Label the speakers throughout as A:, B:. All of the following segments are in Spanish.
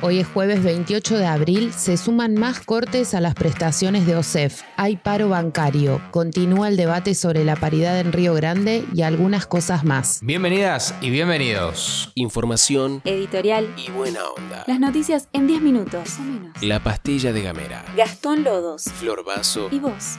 A: Hoy es jueves 28 de abril, se suman más cortes a las prestaciones de OSEF. Hay paro bancario, continúa el debate sobre la paridad en Río Grande y algunas cosas más.
B: Bienvenidas y bienvenidos.
C: Información,
D: editorial
C: y buena onda.
D: Las noticias en 10 minutos o menos.
C: La pastilla de Gamera.
D: Gastón Lodos.
C: Flor Vaso.
D: Y vos.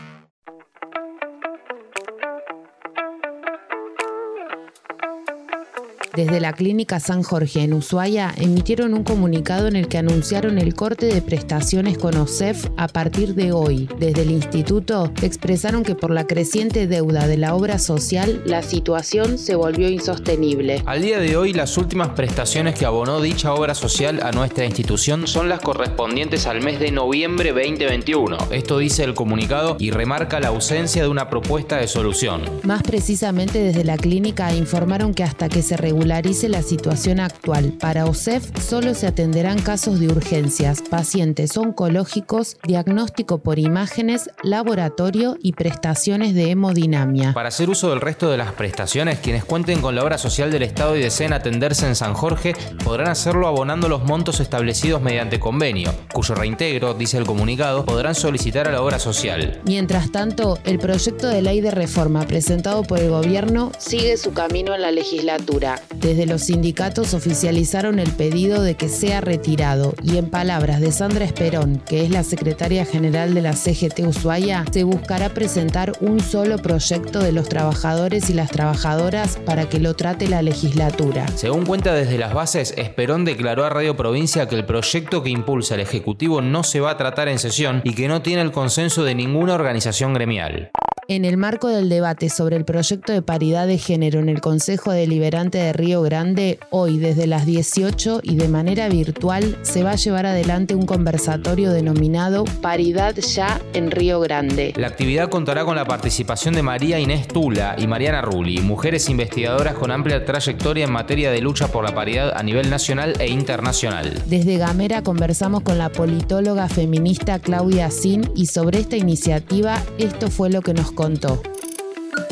A: Desde la Clínica San Jorge en Ushuaia emitieron un comunicado en el que anunciaron el corte de prestaciones con OSEF a partir de hoy. Desde el instituto expresaron que por la creciente deuda de la obra social, la situación se volvió insostenible.
B: Al día de hoy, las últimas prestaciones que abonó dicha obra social a nuestra institución son las correspondientes al mes de noviembre 2021. Esto dice el comunicado y remarca la ausencia de una propuesta de solución.
A: Más precisamente desde la clínica informaron que hasta que se regularice la situación actual. Para OSEF solo se atenderán casos de urgencias, pacientes oncológicos, diagnóstico por imágenes, laboratorio y prestaciones de hemodinamia.
B: Para hacer uso del resto de las prestaciones, quienes cuenten con la obra social del Estado y deseen atenderse en San Jorge podrán hacerlo abonando los montos establecidos mediante convenio, cuyo reintegro, dice el comunicado, podrán solicitar a la obra social.
A: Mientras tanto, el proyecto de ley de reforma presentado por el gobierno sigue su camino en la legislatura. Desde los sindicatos oficializaron el pedido de que sea retirado y en palabras de Sandra Esperón, que es la secretaria general de la CGT Ushuaia, se buscará presentar un solo proyecto de los trabajadores y las trabajadoras para que lo trate la legislatura.
B: Según cuenta desde las bases, Esperón declaró a Radio Provincia que el proyecto que impulsa el Ejecutivo no se va a tratar en sesión y que no tiene el consenso de ninguna organización gremial.
A: En el marco del debate sobre el proyecto de paridad de género en el Consejo Deliberante de Río Grande, hoy desde las 18 y de manera virtual se va a llevar adelante un conversatorio denominado Paridad ya en Río Grande.
B: La actividad contará con la participación de María Inés Tula y Mariana Rulli, mujeres investigadoras con amplia trayectoria en materia de lucha por la paridad a nivel nacional e internacional.
A: Desde Gamera conversamos con la politóloga feminista Claudia Sin y sobre esta iniciativa esto fue lo que nos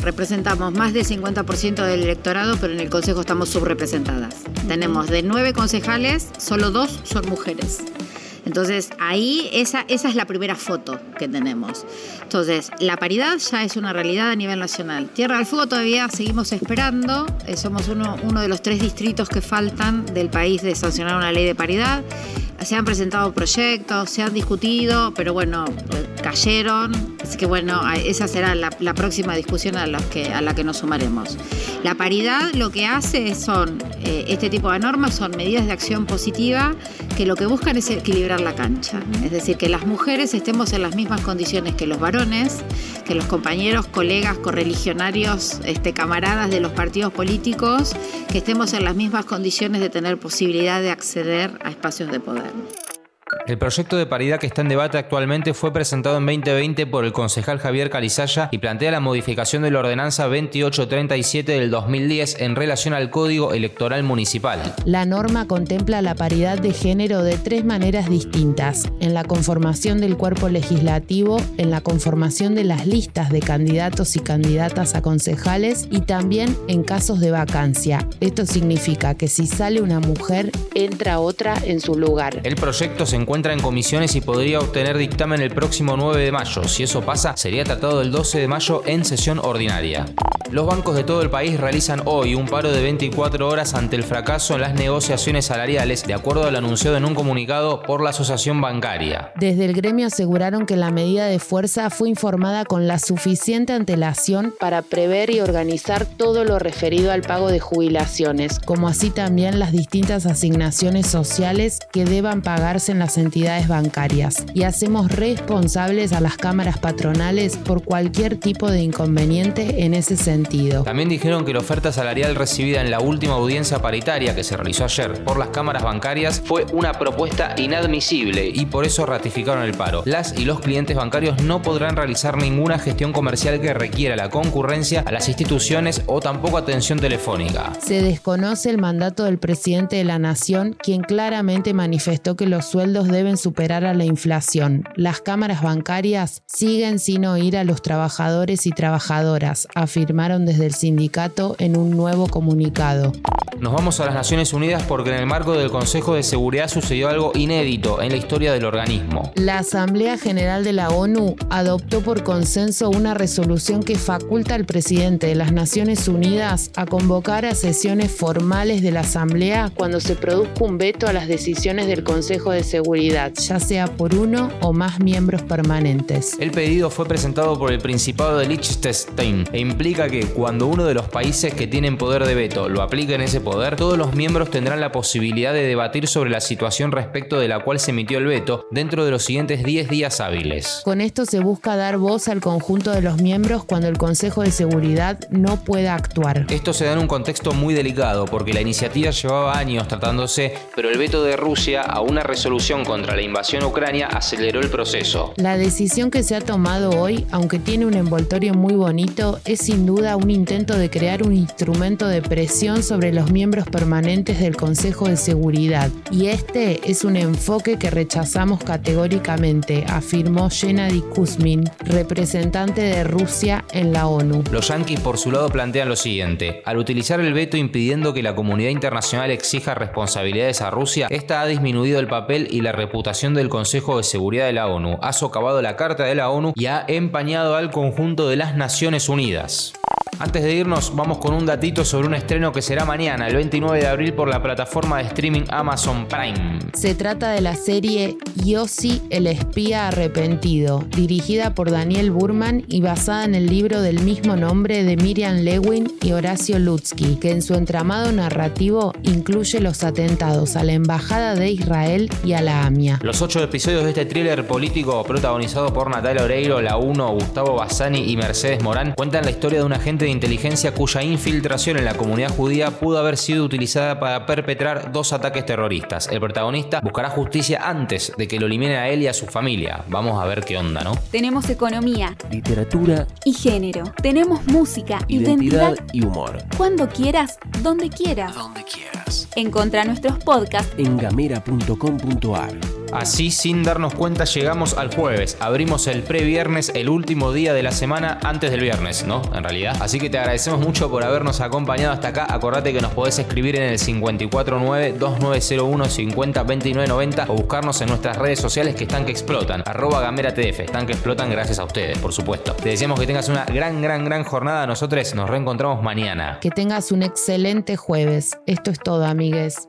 E: Representamos más del 50% del electorado, pero en el Consejo estamos subrepresentadas. Tenemos de nueve concejales, solo dos son mujeres. Entonces, ahí esa, esa es la primera foto que tenemos. Entonces, la paridad ya es una realidad a nivel nacional. Tierra del Fuego todavía seguimos esperando. Eh, somos uno, uno de los tres distritos que faltan del país de sancionar una ley de paridad. Se han presentado proyectos, se han discutido, pero bueno, cayeron. Así que bueno, esa será la, la próxima discusión a, los que, a la que nos sumaremos. La paridad lo que hace son, eh, este tipo de normas son medidas de acción positiva que lo que buscan es equilibrar la cancha. Es decir, que las mujeres estemos en las mismas condiciones que los varones, que los compañeros, colegas, correligionarios, este, camaradas de los partidos políticos, que estemos en las mismas condiciones de tener posibilidad de acceder a espacios de poder.
B: El proyecto de paridad que está en debate actualmente fue presentado en 2020 por el concejal Javier Calizaya y plantea la modificación de la ordenanza 2837 del 2010 en relación al Código Electoral Municipal.
A: La norma contempla la paridad de género de tres maneras distintas, en la conformación del cuerpo legislativo, en la conformación de las listas de candidatos y candidatas a concejales y también en casos de vacancia. Esto significa que si sale una mujer, entra otra en su lugar.
B: El proyecto se encuentra en comisiones y podría obtener dictamen el próximo 9 de mayo. Si eso pasa, sería tratado el 12 de mayo en sesión ordinaria. Los bancos de todo el país realizan hoy un paro de 24 horas ante el fracaso en las negociaciones salariales, de acuerdo al anunciado en un comunicado por la Asociación Bancaria.
A: Desde el gremio aseguraron que la medida de fuerza fue informada con la suficiente antelación para prever y organizar todo lo referido al pago de jubilaciones, como así también las distintas asignaciones sociales que deban pagarse en las entidades bancarias. Y hacemos responsables a las cámaras patronales por cualquier tipo de inconveniente en ese sentido.
B: También dijeron que la oferta salarial recibida en la última audiencia paritaria que se realizó ayer por las cámaras bancarias fue una propuesta inadmisible y por eso ratificaron el paro. Las y los clientes bancarios no podrán realizar ninguna gestión comercial que requiera la concurrencia a las instituciones o tampoco atención telefónica.
A: Se desconoce el mandato del presidente de la Nación, quien claramente manifestó que los sueldos sueldos deben superar a la inflación. Las cámaras bancarias siguen sin oír a los trabajadores y trabajadoras, afirmaron desde el sindicato en un nuevo comunicado.
B: Nos vamos a las Naciones Unidas porque en el marco del Consejo de Seguridad sucedió algo inédito en la historia del organismo.
A: La Asamblea General de la ONU adoptó por consenso una resolución que faculta al presidente de las Naciones Unidas a convocar a sesiones formales de la Asamblea cuando se produzca un veto a las decisiones del Consejo de Seguridad, ya sea por uno o más miembros permanentes.
B: El pedido fue presentado por el Principado de Liechtenstein e implica que cuando uno de los países que tienen poder de veto lo aplique en ese poder, todos los miembros tendrán la posibilidad de debatir sobre la situación respecto de la cual se emitió el veto dentro de los siguientes 10 días hábiles.
A: Con esto se busca dar voz al conjunto de los miembros cuando el Consejo de Seguridad no pueda actuar.
B: Esto se da en un contexto muy delicado porque la iniciativa llevaba años tratándose, pero el veto de Rusia a una resolución contra la invasión Ucrania aceleró el proceso.
A: La decisión que se ha tomado hoy, aunque tiene un envoltorio muy bonito, es sin duda un intento de crear un instrumento de presión sobre los miembros permanentes del Consejo de Seguridad, y este es un enfoque que rechazamos categóricamente, afirmó Gennady Kuzmin, representante de Rusia en la ONU.
B: Los yanquis por su lado plantean lo siguiente, al utilizar el veto impidiendo que la comunidad internacional exija responsabilidades a Rusia, esta ha disminuido el papel y la reputación del Consejo de Seguridad de la ONU, ha socavado la Carta de la ONU y ha empañado al conjunto de las Naciones Unidas. Antes de irnos, vamos con un datito sobre un estreno que será mañana, el 29 de abril, por la plataforma de streaming Amazon Prime.
A: Se trata de la serie Yossi el espía arrepentido, dirigida por Daniel Burman y basada en el libro del mismo nombre de Miriam Lewin y Horacio Lutzky, que en su entramado narrativo incluye los atentados a la Embajada de Israel y a la AMIA.
B: Los ocho episodios de este thriller político protagonizado por Natalia Oreiro, La Uno, Gustavo Bassani y Mercedes Morán cuentan la historia de un agente de inteligencia cuya infiltración en la comunidad judía pudo haber sido utilizada para perpetrar dos ataques terroristas. El protagonista buscará justicia antes de que lo elimine a él y a su familia. Vamos a ver qué onda, ¿no?
D: Tenemos economía
C: Literatura,
D: y género. Tenemos música,
C: identidad y humor.
D: Cuando quieras, donde quieras.
C: Donde quieras.
D: Encontra nuestros podcasts
C: En gamera.com.ar.
B: Así, sin darnos cuenta, llegamos al jueves. Abrimos el previernes, el último día de la semana antes del viernes, ¿no? En realidad. Así que te agradecemos mucho por habernos acompañado hasta acá. Acordate que nos podés escribir en el 549-2901-502990 o buscarnos en nuestras redes sociales que están que explotan. Arroba Gamera TF. Están que explotan gracias a ustedes, por supuesto. Te deseamos que tengas una gran, gran, gran jornada. Nosotros nos reencontramos mañana.
A: Que tengas un excelente jueves. Esto es todo, amigues.